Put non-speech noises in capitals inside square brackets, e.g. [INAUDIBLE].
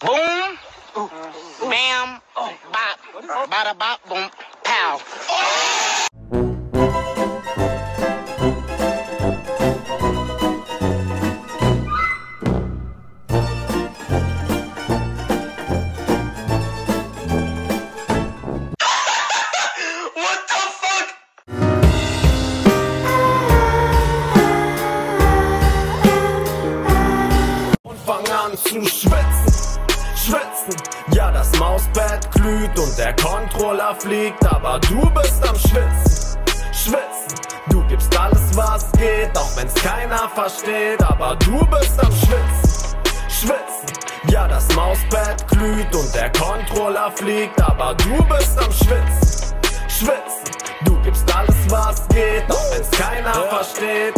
Boom, bam, bop, bada bop, boom, pow. [LAUGHS] What the fuck? und fang an zu schwitzen. Ja, das Mauspad glüht und der Controller fliegt, aber du bist am Schwitzen, schwitzen. Du gibst alles, was geht, auch wenn's keiner versteht, aber du bist am Schwitzen, schwitzen. Ja, das Mauspad glüht und der Controller fliegt, aber du bist am Schwitzen, schwitzen. Du gibst alles, was geht, auch wenn's keiner versteht.